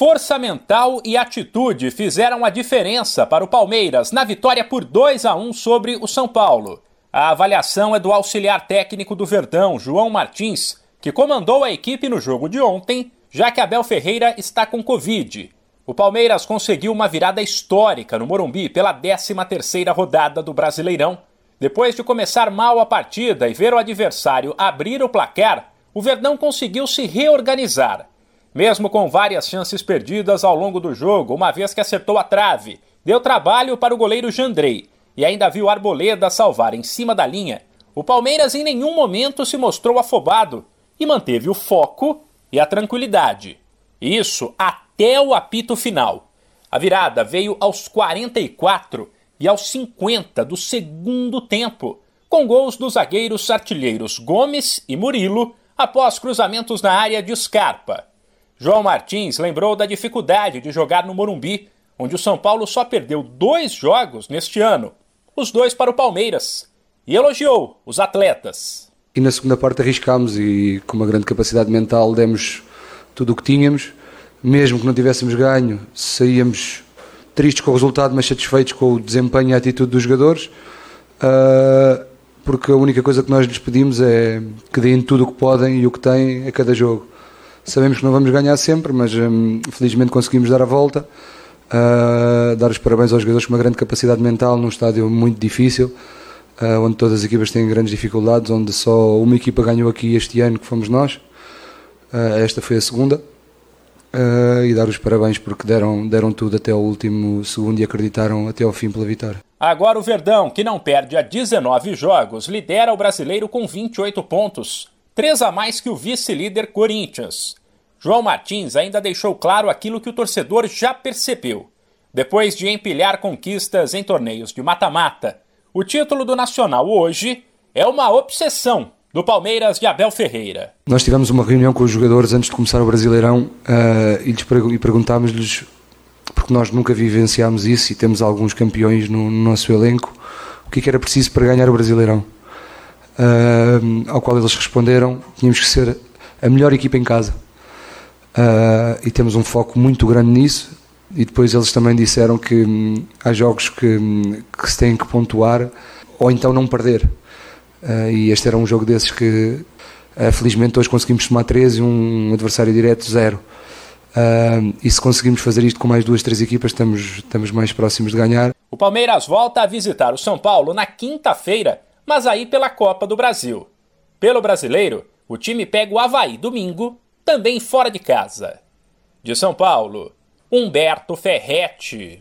Força mental e atitude fizeram a diferença para o Palmeiras na vitória por 2 a 1 sobre o São Paulo. A avaliação é do auxiliar técnico do Verdão, João Martins, que comandou a equipe no jogo de ontem, já que Abel Ferreira está com Covid. O Palmeiras conseguiu uma virada histórica no Morumbi pela 13ª rodada do Brasileirão. Depois de começar mal a partida e ver o adversário abrir o placar, o Verdão conseguiu se reorganizar. Mesmo com várias chances perdidas ao longo do jogo, uma vez que acertou a trave, deu trabalho para o goleiro Jandrei, e ainda viu Arboleda salvar em cima da linha, o Palmeiras em nenhum momento se mostrou afobado e manteve o foco e a tranquilidade. Isso até o apito final. A virada veio aos 44 e aos 50 do segundo tempo, com gols dos zagueiros artilheiros Gomes e Murilo após cruzamentos na área de Scarpa. João Martins lembrou da dificuldade de jogar no Morumbi, onde o São Paulo só perdeu dois jogos neste ano os dois para o Palmeiras, e elogiou os atletas. E na segunda parte arriscámos e com uma grande capacidade mental demos tudo o que tínhamos, mesmo que não tivéssemos ganho, saíamos tristes com o resultado, mas satisfeitos com o desempenho e a atitude dos jogadores, uh, porque a única coisa que nós lhes pedimos é que deem tudo o que podem e o que têm a cada jogo. Sabemos que não vamos ganhar sempre, mas um, felizmente conseguimos dar a volta uh, dar os parabéns aos jogadores com uma grande capacidade mental num estádio muito difícil, uh, onde todas as equipas têm grandes dificuldades, onde só uma equipa ganhou aqui este ano, que fomos nós. Uh, esta foi a segunda. e dar os parabéns porque deram, deram tudo até o último segundo e acreditaram até ao fim pela vitória. Agora o Verdão, que não perde a 19 jogos, lidera o brasileiro com 28 pontos, três a mais que o vice-líder Corinthians. João Martins ainda deixou claro aquilo que o torcedor já percebeu. Depois de empilhar conquistas em torneios de mata-mata, o título do Nacional hoje é uma obsessão do Palmeiras de Abel Ferreira. Nós tivemos uma reunião com os jogadores antes de começar o Brasileirão uh, e, e perguntámos-lhes, porque nós nunca vivenciámos isso e temos alguns campeões no, no nosso elenco, o que, é que era preciso para ganhar o Brasileirão. Uh, ao qual eles responderam: tínhamos que ser a melhor equipa em casa. Uh, e temos um foco muito grande nisso. E depois eles também disseram que hum, há jogos que, hum, que se têm que pontuar ou então não perder. Uh, e este era um jogo desses que, uh, felizmente, hoje conseguimos somar 3 e um adversário direto 0. e se conseguimos fazer isto com mais duas, três equipas, estamos, estamos mais próximos de ganhar. O Palmeiras volta a visitar o São Paulo na quinta-feira, mas aí pela Copa do Brasil. Pelo brasileiro, o time pega o Havaí domingo também fora de casa. De São Paulo, Humberto Ferretti.